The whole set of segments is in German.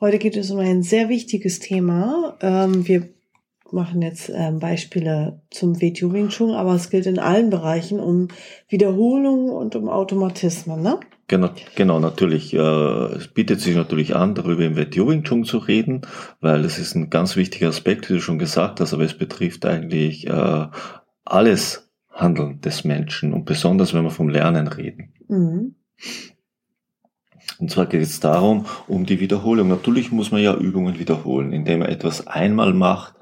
Heute geht es um ein sehr wichtiges Thema. Ähm, wir machen jetzt ähm, Beispiele zum WTU Wing Chun, aber es gilt in allen Bereichen um Wiederholungen und um Automatismen, ne? Genau, genau natürlich. Äh, es bietet sich natürlich an, darüber im WTO Wing Chun zu reden, weil es ist ein ganz wichtiger Aspekt, wie du schon gesagt hast, aber es betrifft eigentlich äh, alles Handeln des Menschen und besonders, wenn wir vom Lernen reden. Mhm. Und zwar geht es darum, um die Wiederholung. Natürlich muss man ja Übungen wiederholen. Indem man etwas einmal macht,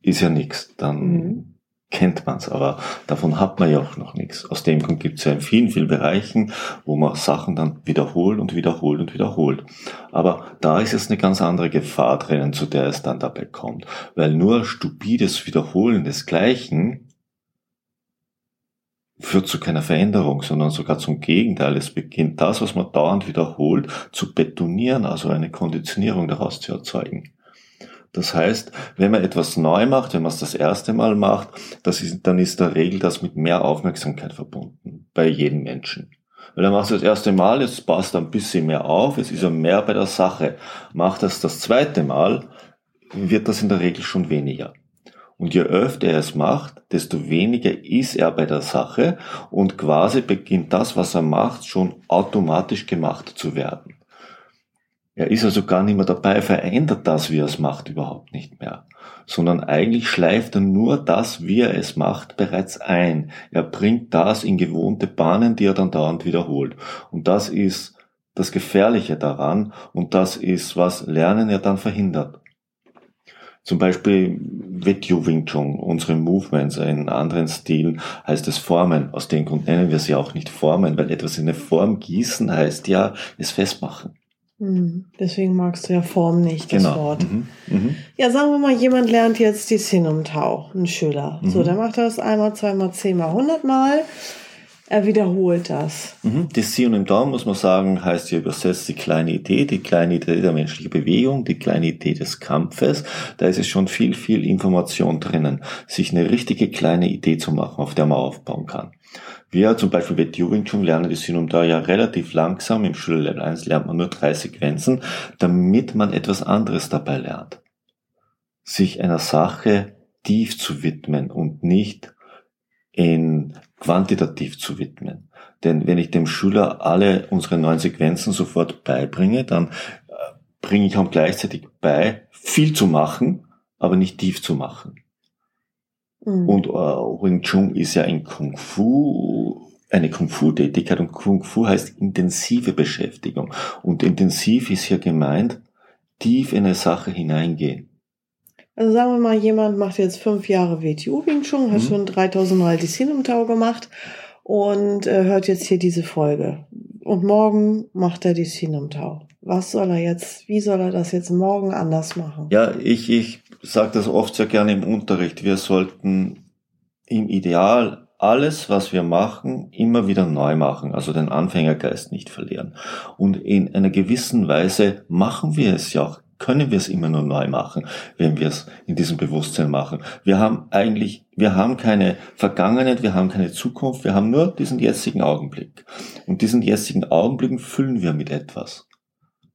ist ja nichts. Dann mhm. kennt man es, aber davon hat man ja auch noch nichts. Aus dem Grund gibt es ja in vielen, vielen Bereichen, wo man Sachen dann wiederholt und wiederholt und wiederholt. Aber da ist jetzt eine ganz andere Gefahr drinnen, zu der es dann dabei kommt. Weil nur stupides Wiederholen des Gleichen führt zu keiner Veränderung, sondern sogar zum Gegenteil. Es beginnt das, was man dauernd wiederholt, zu betonieren, also eine Konditionierung daraus zu erzeugen. Das heißt, wenn man etwas neu macht, wenn man es das erste Mal macht, das ist, dann ist der Regel das mit mehr Aufmerksamkeit verbunden, bei jedem Menschen. Weil dann machst du das erste Mal, jetzt passt ein bisschen mehr auf, es ist ja mehr bei der Sache. Macht das das zweite Mal, wird das in der Regel schon weniger. Und je öfter er es macht, desto weniger ist er bei der Sache und quasi beginnt das, was er macht, schon automatisch gemacht zu werden. Er ist also gar nicht mehr dabei, verändert das, wie er es macht, überhaupt nicht mehr, sondern eigentlich schleift er nur das, wie er es macht, bereits ein. Er bringt das in gewohnte Bahnen, die er dann dauernd wiederholt. Und das ist das Gefährliche daran und das ist, was Lernen ja dann verhindert. Zum Beispiel Wetju Wing Chun, unsere Movements, in anderen Stilen heißt es Formen. Aus dem Grund nennen wir sie auch nicht Formen, weil etwas in eine Form gießen heißt ja, es festmachen. Hm, deswegen magst du ja Form nicht, das genau. Wort. Mhm. Mhm. Ja, sagen wir mal, jemand lernt jetzt die Sinum Tau, ein Schüler. Mhm. So, der macht das einmal, zweimal, zehnmal, hundertmal. Er wiederholt das. Mhm. Das Sie und im Daumen, muss man sagen, heißt hier übersetzt die kleine Idee, die kleine Idee der menschlichen Bewegung, die kleine Idee des Kampfes. Da ist es schon viel, viel Information drinnen, sich eine richtige kleine Idee zu machen, auf der man aufbauen kann. Wir zum Beispiel bei Turing Chun lernen die Sinum da ja relativ langsam. Im Schullevel 1 lernt man nur drei Sequenzen, damit man etwas anderes dabei lernt. Sich einer Sache tief zu widmen und nicht in quantitativ zu widmen. Denn wenn ich dem Schüler alle unsere neuen Sequenzen sofort beibringe, dann äh, bringe ich auch gleichzeitig bei, viel zu machen, aber nicht tief zu machen. Mhm. Und äh, Wing Chun ist ja ein Kung Fu, eine Kung Fu Tätigkeit und Kung Fu heißt intensive Beschäftigung. Und intensiv ist hier gemeint, tief in eine Sache hineingehen. Also sagen wir mal, jemand macht jetzt fünf Jahre WTU Wing Chun, hat mhm. schon 3000 Mal die Sinum-Tau gemacht und äh, hört jetzt hier diese Folge. Und morgen macht er die Sinum-Tau. Was soll er jetzt, wie soll er das jetzt morgen anders machen? Ja, ich, ich sage das oft sehr gerne im Unterricht. Wir sollten im Ideal alles, was wir machen, immer wieder neu machen, also den Anfängergeist nicht verlieren. Und in einer gewissen Weise machen wir es ja auch können wir es immer nur neu machen, wenn wir es in diesem Bewusstsein machen. Wir haben eigentlich, wir haben keine Vergangenheit, wir haben keine Zukunft, wir haben nur diesen jetzigen Augenblick. Und diesen jetzigen Augenblick füllen wir mit etwas.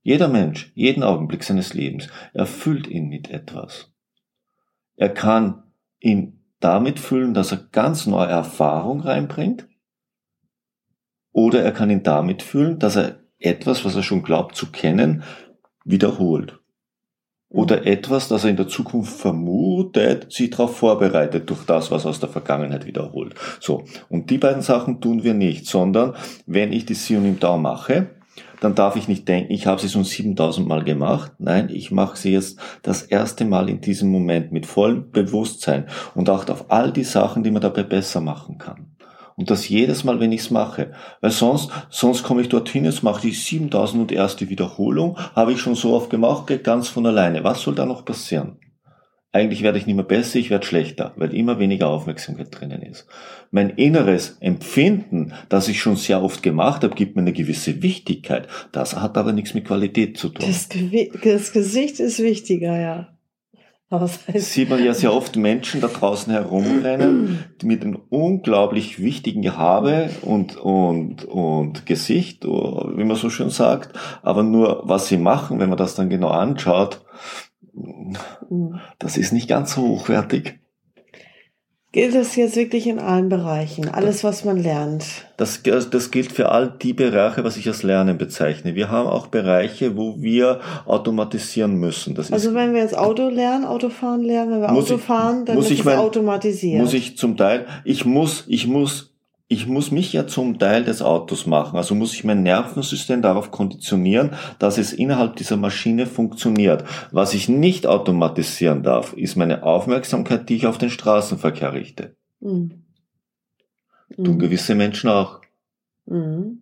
Jeder Mensch, jeden Augenblick seines Lebens, erfüllt ihn mit etwas. Er kann ihn damit füllen, dass er ganz neue Erfahrung reinbringt, oder er kann ihn damit füllen, dass er etwas, was er schon glaubt zu kennen, wiederholt oder etwas, das er in der Zukunft vermutet, sich darauf vorbereitet durch das, was aus der Vergangenheit wiederholt. So. Und die beiden Sachen tun wir nicht, sondern wenn ich die Sionim Tau mache, dann darf ich nicht denken, ich habe sie schon 7000 Mal gemacht. Nein, ich mache sie jetzt das erste Mal in diesem Moment mit vollem Bewusstsein und achte auf all die Sachen, die man dabei besser machen kann. Und das jedes Mal, wenn ich es mache. Weil sonst, sonst komme ich dorthin, jetzt mache ich 7000 und erste Wiederholung, habe ich schon so oft gemacht, geht ganz von alleine. Was soll da noch passieren? Eigentlich werde ich nicht mehr besser, ich werde schlechter, weil immer weniger Aufmerksamkeit drinnen ist. Mein inneres Empfinden, das ich schon sehr oft gemacht habe, gibt mir eine gewisse Wichtigkeit. Das hat aber nichts mit Qualität zu tun. Das, das Gesicht ist wichtiger, ja. Sieht man ja sehr oft Menschen da draußen herumrennen, die mit einem unglaublich wichtigen Gehabe und, und, und Gesicht, wie man so schön sagt, aber nur was sie machen, wenn man das dann genau anschaut, das ist nicht ganz so hochwertig. Gilt das jetzt wirklich in allen Bereichen, alles, was man lernt? Das, das gilt für all die Bereiche, was ich als Lernen bezeichne. Wir haben auch Bereiche, wo wir automatisieren müssen. Das also wenn wir jetzt Auto lernen, Autofahren lernen, wenn wir Auto ich, fahren, dann muss ist es automatisiert. Muss ich zum Teil, ich muss, ich muss ich muss mich ja zum Teil des Autos machen, also muss ich mein Nervensystem darauf konditionieren, dass es innerhalb dieser Maschine funktioniert. Was ich nicht automatisieren darf, ist meine Aufmerksamkeit, die ich auf den Straßenverkehr richte. Mhm. Tun mhm. gewisse Menschen auch. Mhm.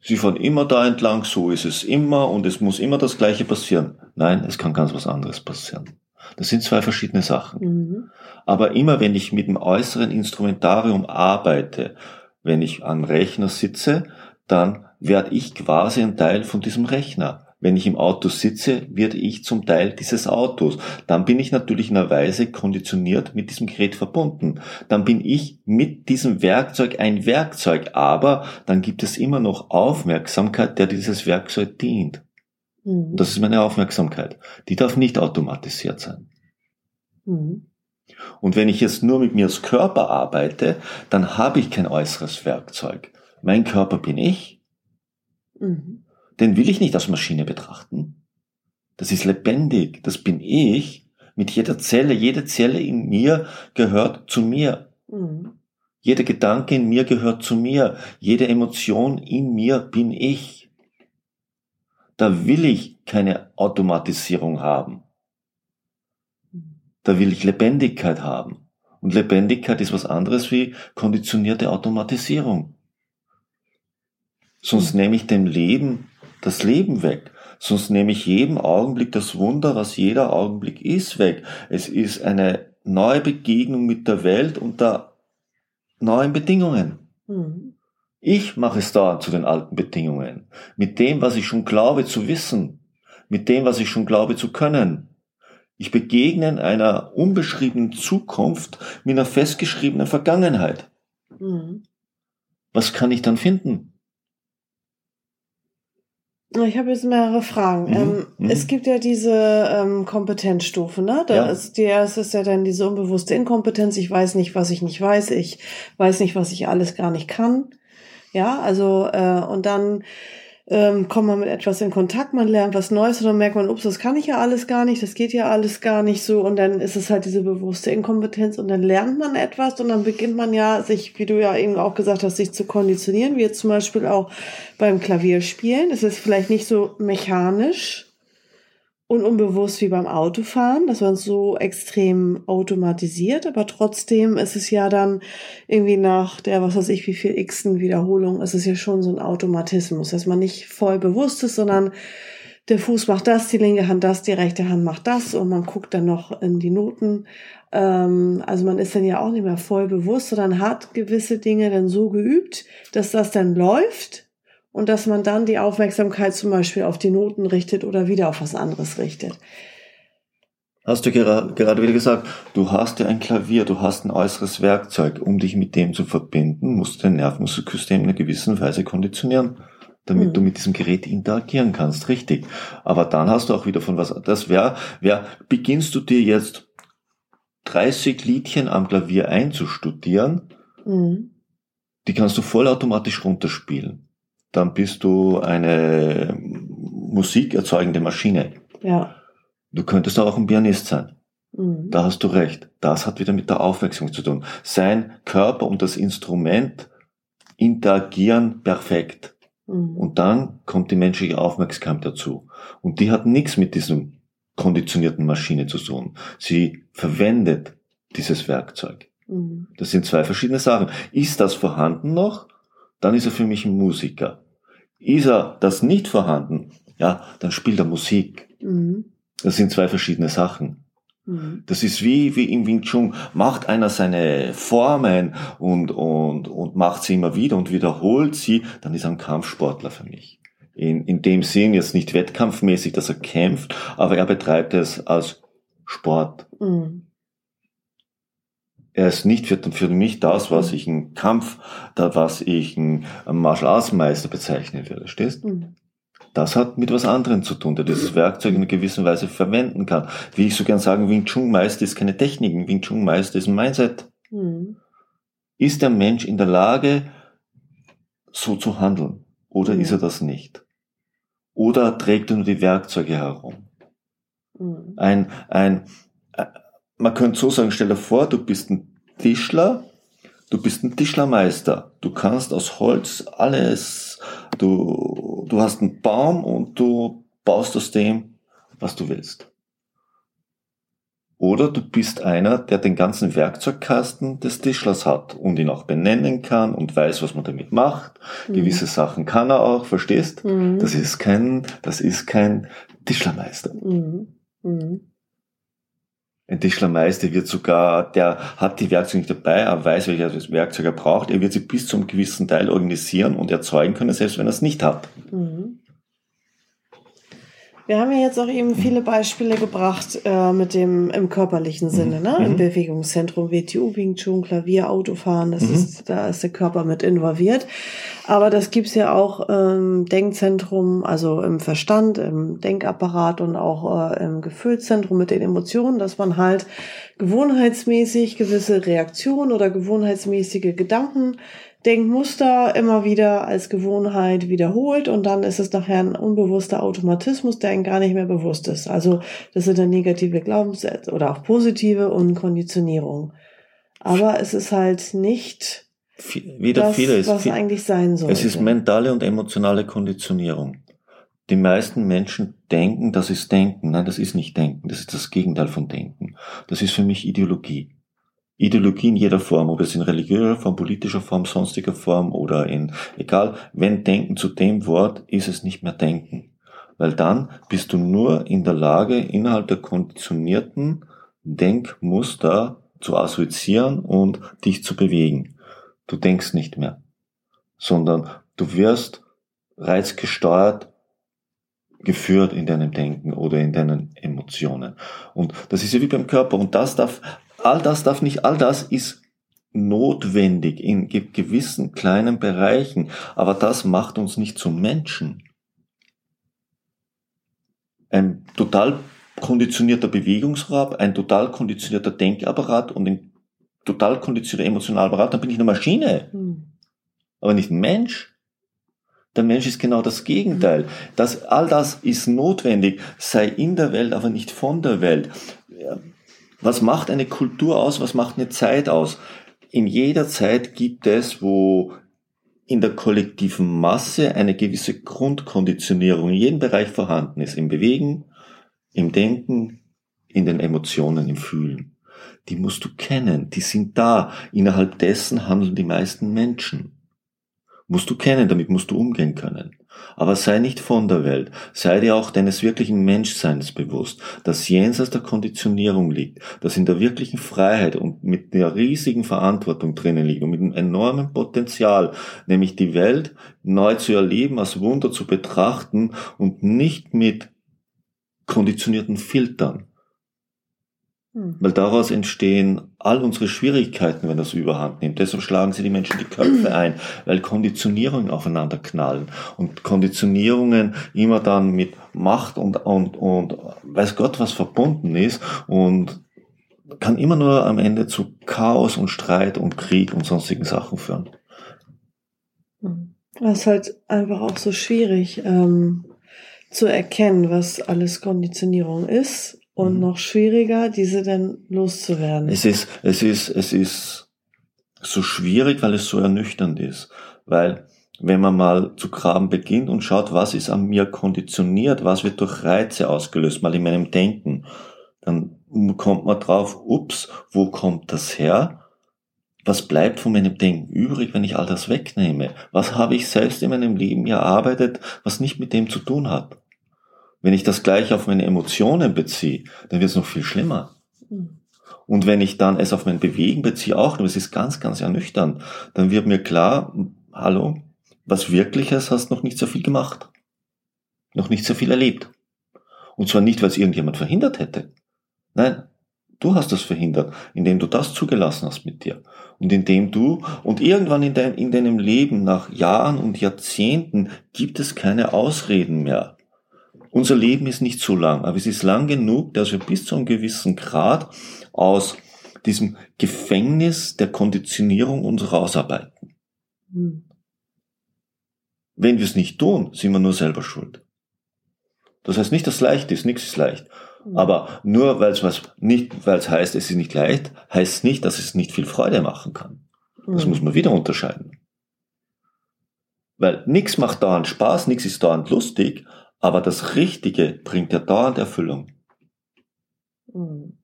Sie fahren immer da entlang, so ist es immer und es muss immer das Gleiche passieren. Nein, es kann ganz was anderes passieren. Das sind zwei verschiedene Sachen. Mhm. Aber immer wenn ich mit dem äußeren Instrumentarium arbeite, wenn ich am Rechner sitze, dann werde ich quasi ein Teil von diesem Rechner. Wenn ich im Auto sitze, werde ich zum Teil dieses Autos. Dann bin ich natürlich in einer Weise konditioniert mit diesem Gerät verbunden. Dann bin ich mit diesem Werkzeug ein Werkzeug, aber dann gibt es immer noch Aufmerksamkeit, der dieses Werkzeug dient. Mhm. Das ist meine Aufmerksamkeit. Die darf nicht automatisiert sein. Mhm. Und wenn ich jetzt nur mit mir als Körper arbeite, dann habe ich kein äußeres Werkzeug. Mein Körper bin ich. Mhm. Den will ich nicht als Maschine betrachten. Das ist lebendig. Das bin ich. Mit jeder Zelle. Jede Zelle in mir gehört zu mir. Mhm. Jeder Gedanke in mir gehört zu mir. Jede Emotion in mir bin ich da will ich keine Automatisierung haben. Da will ich Lebendigkeit haben. Und Lebendigkeit ist was anderes wie konditionierte Automatisierung. Sonst nehme ich dem Leben das Leben weg. Sonst nehme ich jedem Augenblick das Wunder, was jeder Augenblick ist, weg. Es ist eine neue Begegnung mit der Welt unter neuen Bedingungen. Mhm. Ich mache es da zu den alten Bedingungen, mit dem, was ich schon glaube zu wissen, mit dem, was ich schon glaube zu können. Ich begegne einer unbeschriebenen Zukunft mit einer festgeschriebenen Vergangenheit. Mhm. Was kann ich dann finden? Ich habe jetzt mehrere Fragen. Mhm. Ähm, mhm. Es gibt ja diese ähm, Kompetenzstufe, ne? Da ja. ist die erste ist ja dann diese unbewusste Inkompetenz. Ich weiß nicht, was ich nicht weiß. Ich weiß nicht, was ich alles gar nicht kann. Ja, also äh, und dann ähm, kommt man mit etwas in Kontakt, man lernt was Neues und dann merkt man, ups, das kann ich ja alles gar nicht, das geht ja alles gar nicht so und dann ist es halt diese bewusste Inkompetenz und dann lernt man etwas und dann beginnt man ja sich, wie du ja eben auch gesagt hast, sich zu konditionieren, wie jetzt zum Beispiel auch beim Klavierspielen. Es ist vielleicht nicht so mechanisch, und unbewusst wie beim Autofahren, dass man so extrem automatisiert, aber trotzdem ist es ja dann irgendwie nach der, was weiß ich, wie viel x-ten Wiederholung, ist es ja schon so ein Automatismus, dass man nicht voll bewusst ist, sondern der Fuß macht das, die linke Hand das, die rechte Hand macht das und man guckt dann noch in die Noten. Ähm, also man ist dann ja auch nicht mehr voll bewusst, sondern hat gewisse Dinge dann so geübt, dass das dann läuft und dass man dann die Aufmerksamkeit zum Beispiel auf die Noten richtet oder wieder auf was anderes richtet. Hast du gerade wieder gesagt, du hast ja ein Klavier, du hast ein äußeres Werkzeug. Um dich mit dem zu verbinden, musst du dein Nervensystem in einer gewissen Weise konditionieren, damit mhm. du mit diesem Gerät interagieren kannst, richtig. Aber dann hast du auch wieder von was, das wäre, wär, beginnst du dir jetzt 30 Liedchen am Klavier einzustudieren, mhm. die kannst du vollautomatisch runterspielen dann bist du eine musikerzeugende Maschine. Ja. Du könntest auch ein Pianist sein. Mhm. Da hast du recht. Das hat wieder mit der Aufmerksamkeit zu tun. Sein Körper und das Instrument interagieren perfekt. Mhm. Und dann kommt die menschliche Aufmerksamkeit dazu. Und die hat nichts mit diesem konditionierten Maschine zu tun. Sie verwendet dieses Werkzeug. Mhm. Das sind zwei verschiedene Sachen. Ist das vorhanden noch? Dann ist er für mich ein Musiker. Ist er das nicht vorhanden? Ja, dann spielt er Musik. Mhm. Das sind zwei verschiedene Sachen. Mhm. Das ist wie, wie im Wing Chun. Macht einer seine Formen und, und, und macht sie immer wieder und wiederholt sie, dann ist er ein Kampfsportler für mich. In, in dem Sinn jetzt nicht wettkampfmäßig, dass er kämpft, aber er betreibt es als Sport. Mhm. Er ist nicht für, für mich das, was ich ein Kampf, da was ich ein Martial Arts Meister bezeichnen würde, stehst? Mhm. Das hat mit was anderem zu tun, der dieses Werkzeug in einer gewissen Weise verwenden kann. Wie ich so gern sagen, Wing Chun Meister ist keine Techniken, Wing Chun Meister ist ein Mindset. Mhm. Ist der Mensch in der Lage, so zu handeln? Oder mhm. ist er das nicht? Oder trägt er nur die Werkzeuge herum? Mhm. Ein, ein, man könnte so sagen, stell dir vor, du bist ein Tischler, du bist ein Tischlermeister. Du kannst aus Holz alles, du, du hast einen Baum und du baust aus dem, was du willst. Oder du bist einer, der den ganzen Werkzeugkasten des Tischlers hat und ihn auch benennen kann und weiß, was man damit macht. Mhm. Gewisse Sachen kann er auch, verstehst? Mhm. Das ist kein, das ist kein Tischlermeister. Mhm. Ein Tischlermeister wird sogar, der hat die Werkzeuge nicht dabei, er weiß, welches Werkzeug er braucht. Er wird sie bis zum gewissen Teil organisieren und erzeugen können, selbst wenn er es nicht hat. Mhm. Wir haben ja jetzt auch eben viele Beispiele gebracht äh, mit dem im körperlichen Sinne, ne? Mhm. Im Bewegungszentrum, WTU, Wing Chun, Klavier, Autofahren, das mhm. ist, da ist der Körper mit involviert. Aber das gibt's ja auch im Denkzentrum, also im Verstand, im Denkapparat und auch äh, im Gefühlszentrum mit den Emotionen, dass man halt gewohnheitsmäßig gewisse Reaktionen oder gewohnheitsmäßige Gedanken Denkmuster immer wieder als Gewohnheit wiederholt und dann ist es nachher ein unbewusster Automatismus, der einem gar nicht mehr bewusst ist. Also das sind dann negative Glaubenssätze oder auch positive und Konditionierung. Aber es ist halt nicht wieder das, vieles, was viel, eigentlich sein soll. Es ist mentale und emotionale Konditionierung. Die meisten Menschen denken, das ist Denken. Nein, das ist nicht Denken. Das ist das Gegenteil von Denken. Das ist für mich Ideologie. Ideologie in jeder Form, ob es in religiöser Form, politischer Form, sonstiger Form oder in, egal, wenn Denken zu dem Wort, ist es nicht mehr Denken. Weil dann bist du nur in der Lage, innerhalb der konditionierten Denkmuster zu assoziieren und dich zu bewegen. Du denkst nicht mehr, sondern du wirst reizgesteuert geführt in deinem Denken oder in deinen Emotionen. Und das ist ja wie beim Körper. Und das darf all das darf nicht, all das ist notwendig in gewissen kleinen Bereichen, aber das macht uns nicht zum Menschen. Ein total konditionierter Bewegungsrab, ein total konditionierter Denkapparat und ein total konditionierter Emotionalapparat, dann bin ich eine Maschine, hm. aber nicht ein Mensch. Der Mensch ist genau das Gegenteil. Das, all das ist notwendig, sei in der Welt, aber nicht von der Welt. Was macht eine Kultur aus? Was macht eine Zeit aus? In jeder Zeit gibt es, wo in der kollektiven Masse eine gewisse Grundkonditionierung in jedem Bereich vorhanden ist. Im Bewegen, im Denken, in den Emotionen, im Fühlen. Die musst du kennen. Die sind da. Innerhalb dessen handeln die meisten Menschen. Musst du kennen, damit musst du umgehen können. Aber sei nicht von der Welt, sei dir auch deines wirklichen Menschseins bewusst, das jenseits der Konditionierung liegt, das in der wirklichen Freiheit und mit der riesigen Verantwortung drinnen liegt und mit einem enormen Potenzial, nämlich die Welt neu zu erleben, als Wunder zu betrachten und nicht mit konditionierten Filtern, hm. Weil daraus entstehen all unsere Schwierigkeiten, wenn das überhand nimmt. Deshalb schlagen sie die Menschen die Köpfe ein, weil Konditionierungen aufeinander knallen und Konditionierungen immer dann mit Macht und, und, und weiß Gott was verbunden ist und kann immer nur am Ende zu Chaos und Streit und Krieg und sonstigen Sachen führen. Hm. Das ist halt einfach auch so schwierig ähm, zu erkennen, was alles Konditionierung ist und mhm. noch schwieriger, diese dann loszuwerden. Es ist, es ist, es ist so schwierig, weil es so ernüchternd ist. Weil, wenn man mal zu graben beginnt und schaut, was ist an mir konditioniert, was wird durch Reize ausgelöst, mal in meinem Denken, dann kommt man drauf, ups, wo kommt das her? was bleibt von meinem Denken übrig, wenn ich all das wegnehme? Was habe ich selbst in meinem Leben erarbeitet, was nicht mit dem zu tun hat? Wenn ich das gleich auf meine Emotionen beziehe, dann wird es noch viel schlimmer. Mhm. Und wenn ich dann es auf mein Bewegen beziehe, auch, nur es ist ganz, ganz ernüchternd, dann wird mir klar, hallo, was Wirkliches hast noch nicht so viel gemacht. Noch nicht so viel erlebt. Und zwar nicht, weil es irgendjemand verhindert hätte. Nein, du hast das verhindert, indem du das zugelassen hast mit dir. Und indem du, und irgendwann in, dein, in deinem Leben, nach Jahren und Jahrzehnten, gibt es keine Ausreden mehr. Unser Leben ist nicht so lang, aber es ist lang genug, dass wir bis zu einem gewissen Grad aus diesem Gefängnis der Konditionierung uns rausarbeiten. Mhm. Wenn wir es nicht tun, sind wir nur selber schuld. Das heißt nicht, dass es leicht ist, nichts ist leicht. Mhm. Aber nur weil es was nicht, weil es heißt, es ist nicht leicht, heißt es nicht, dass es nicht viel Freude machen kann. Das mhm. muss man wieder unterscheiden. Weil nichts macht dauernd Spaß, nichts ist dauernd lustig, aber das Richtige bringt ja dauernd Erfüllung. Mhm.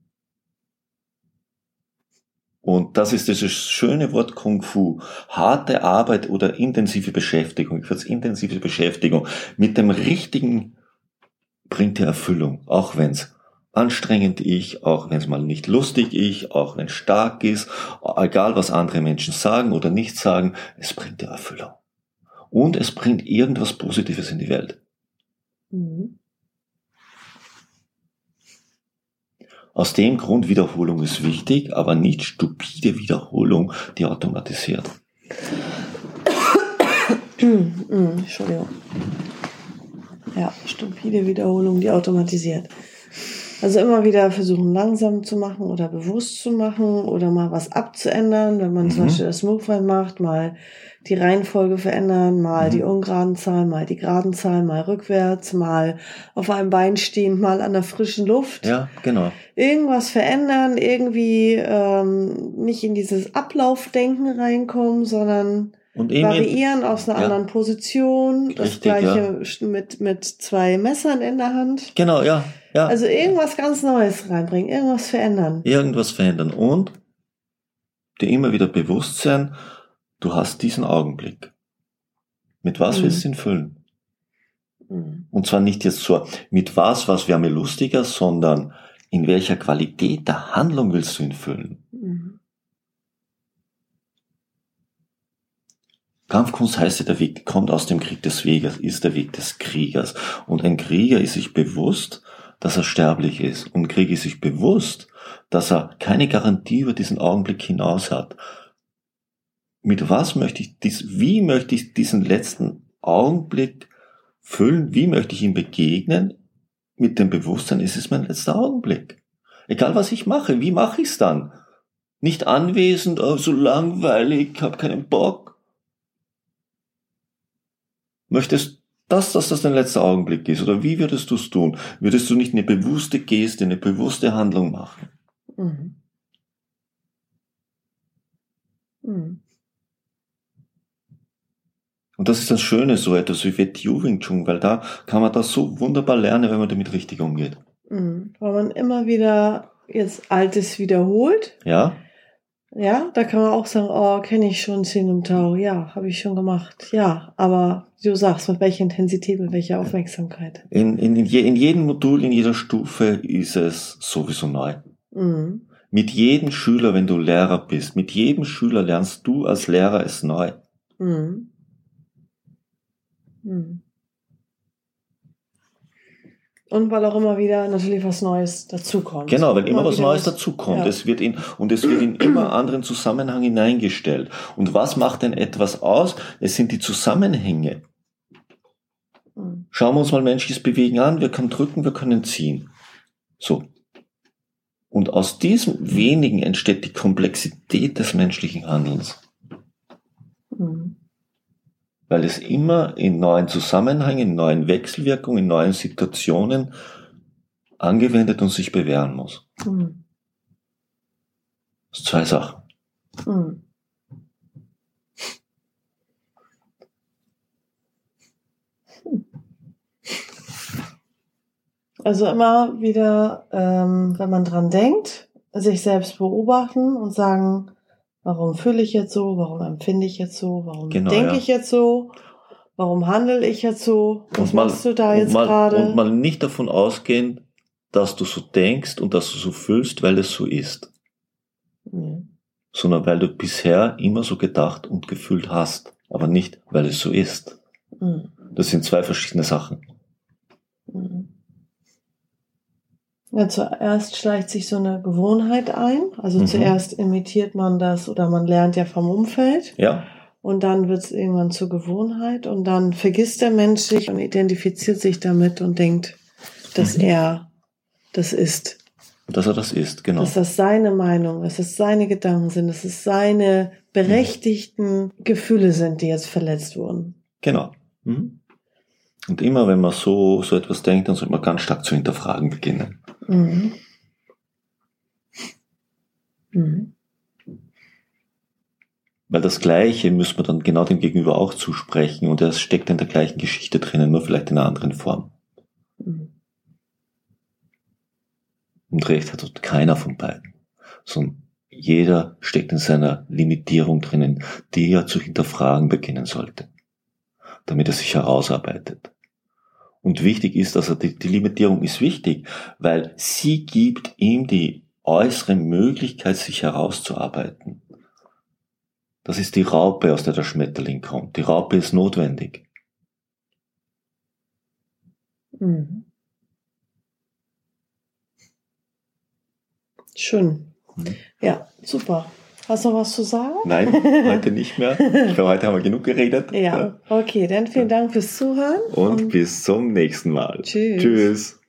Und das ist dieses schöne Wort Kung Fu. Harte Arbeit oder intensive Beschäftigung, ich würde intensive Beschäftigung mit dem Richtigen bringt dir Erfüllung, auch wenn es anstrengend ist, auch wenn es mal nicht lustig ist, auch wenn es stark ist, egal was andere Menschen sagen oder nicht sagen, es bringt dir Erfüllung. Und es bringt irgendwas Positives in die Welt. Mhm. Aus dem Grund Wiederholung ist wichtig, aber nicht stupide Wiederholung, die automatisiert. Entschuldigung. Ja, stupide Wiederholung, die automatisiert. Also immer wieder versuchen, langsam zu machen oder bewusst zu machen oder mal was abzuändern, wenn man mhm. zum Beispiel das Movement macht, mal die Reihenfolge verändern, mal mhm. die ungeraden Zahlen, mal die geraden Zahlen, mal rückwärts, mal auf einem Bein stehen, mal an der frischen Luft. Ja, genau. Irgendwas verändern, irgendwie ähm, nicht in dieses Ablaufdenken reinkommen, sondern variieren aus einer ja. anderen Position. Richtig, das gleiche ja. mit, mit zwei Messern in der Hand. Genau, ja. Ja. Also irgendwas ganz Neues reinbringen, irgendwas verändern. Irgendwas verändern und dir immer wieder bewusst sein, Du hast diesen Augenblick. Mit was mhm. willst du ihn füllen? Mhm. Und zwar nicht jetzt so, mit was, was wäre mir lustiger, sondern in welcher Qualität der Handlung willst du ihn füllen? Mhm. Kampfkunst heißt ja, der Weg kommt aus dem Krieg des Wegers, ist der Weg des Kriegers. Und ein Krieger ist sich bewusst, dass er sterblich ist. Und ein Krieger ist sich bewusst, dass er keine Garantie über diesen Augenblick hinaus hat mit was möchte ich dies, wie möchte ich diesen letzten Augenblick füllen, wie möchte ich ihm begegnen, mit dem Bewusstsein, es ist mein letzter Augenblick. Egal was ich mache, wie mache ich es dann? Nicht anwesend, oh, so langweilig, hab keinen Bock. Möchtest dass das, das dein letzter Augenblick ist? Oder wie würdest du es tun? Würdest du nicht eine bewusste Geste, eine bewusste Handlung machen? Mhm. Mhm. Und das ist das Schöne, so etwas wie Wettiu Wing Chun, weil da kann man das so wunderbar lernen, wenn man damit richtig umgeht. Mhm. Weil man immer wieder jetzt Altes wiederholt. Ja. Ja, da kann man auch sagen, oh, kenne ich schon Sin im Tau. Ja, habe ich schon gemacht. Ja, aber du sagst, mit welcher Intensität, mit welcher Aufmerksamkeit. In, in, in, je, in jedem Modul, in jeder Stufe ist es sowieso neu. Mhm. Mit jedem Schüler, wenn du Lehrer bist, mit jedem Schüler lernst du als Lehrer es neu. Mhm. Hm. Und weil auch immer wieder natürlich was Neues dazukommt. Genau, weil immer, immer was Neues dazukommt. Ja. Es wird in, und es wird in immer anderen Zusammenhang hineingestellt. Und was macht denn etwas aus? Es sind die Zusammenhänge. Hm. Schauen wir uns mal menschliches Bewegen an. Wir können drücken, wir können ziehen. So. Und aus diesem wenigen entsteht die Komplexität des menschlichen Handelns. Weil es immer in neuen Zusammenhängen, in neuen Wechselwirkungen, in neuen Situationen angewendet und sich bewähren muss. Mhm. Das sind zwei Sachen. Mhm. Also immer wieder, ähm, wenn man dran denkt, sich selbst beobachten und sagen, Warum fühle ich jetzt so? Warum empfinde ich jetzt so? Warum genau, denke ja. ich jetzt so? Warum handle ich jetzt so? Was mal, machst du da jetzt gerade? Und mal nicht davon ausgehen, dass du so denkst und dass du so fühlst, weil es so ist. Mhm. Sondern weil du bisher immer so gedacht und gefühlt hast, aber nicht, weil es so ist. Mhm. Das sind zwei verschiedene Sachen. Mhm. Ja, zuerst schleicht sich so eine Gewohnheit ein. Also mhm. zuerst imitiert man das oder man lernt ja vom Umfeld. Ja. Und dann wird es irgendwann zur Gewohnheit und dann vergisst der Mensch sich und identifiziert sich damit und denkt, dass mhm. er das ist. Dass er das ist, genau. Dass das seine Meinung, dass das seine Gedanken sind, dass es seine berechtigten mhm. Gefühle sind, die jetzt verletzt wurden. Genau. Mhm. Und immer wenn man so, so etwas denkt, dann sollte man ganz stark zu hinterfragen beginnen. Mhm. Mhm. Weil das Gleiche müssen wir dann genau dem Gegenüber auch zusprechen und er steckt in der gleichen Geschichte drinnen, nur vielleicht in einer anderen Form. Mhm. Und recht hat keiner von beiden, sondern jeder steckt in seiner Limitierung drinnen, die er zu hinterfragen beginnen sollte, damit er sich herausarbeitet. Und wichtig ist, also die, die Limitierung ist wichtig, weil sie gibt ihm die äußere Möglichkeit, sich herauszuarbeiten. Das ist die Raupe, aus der der Schmetterling kommt. Die Raupe ist notwendig. Mhm. Schön. Mhm. Ja, super. Hast du noch was zu sagen? Nein, heute nicht mehr. Ich glaube, heute haben wir genug geredet. Ja, okay, dann vielen Dank fürs Zuhören. Und, und bis zum nächsten Mal. Tschüss. Tschüss.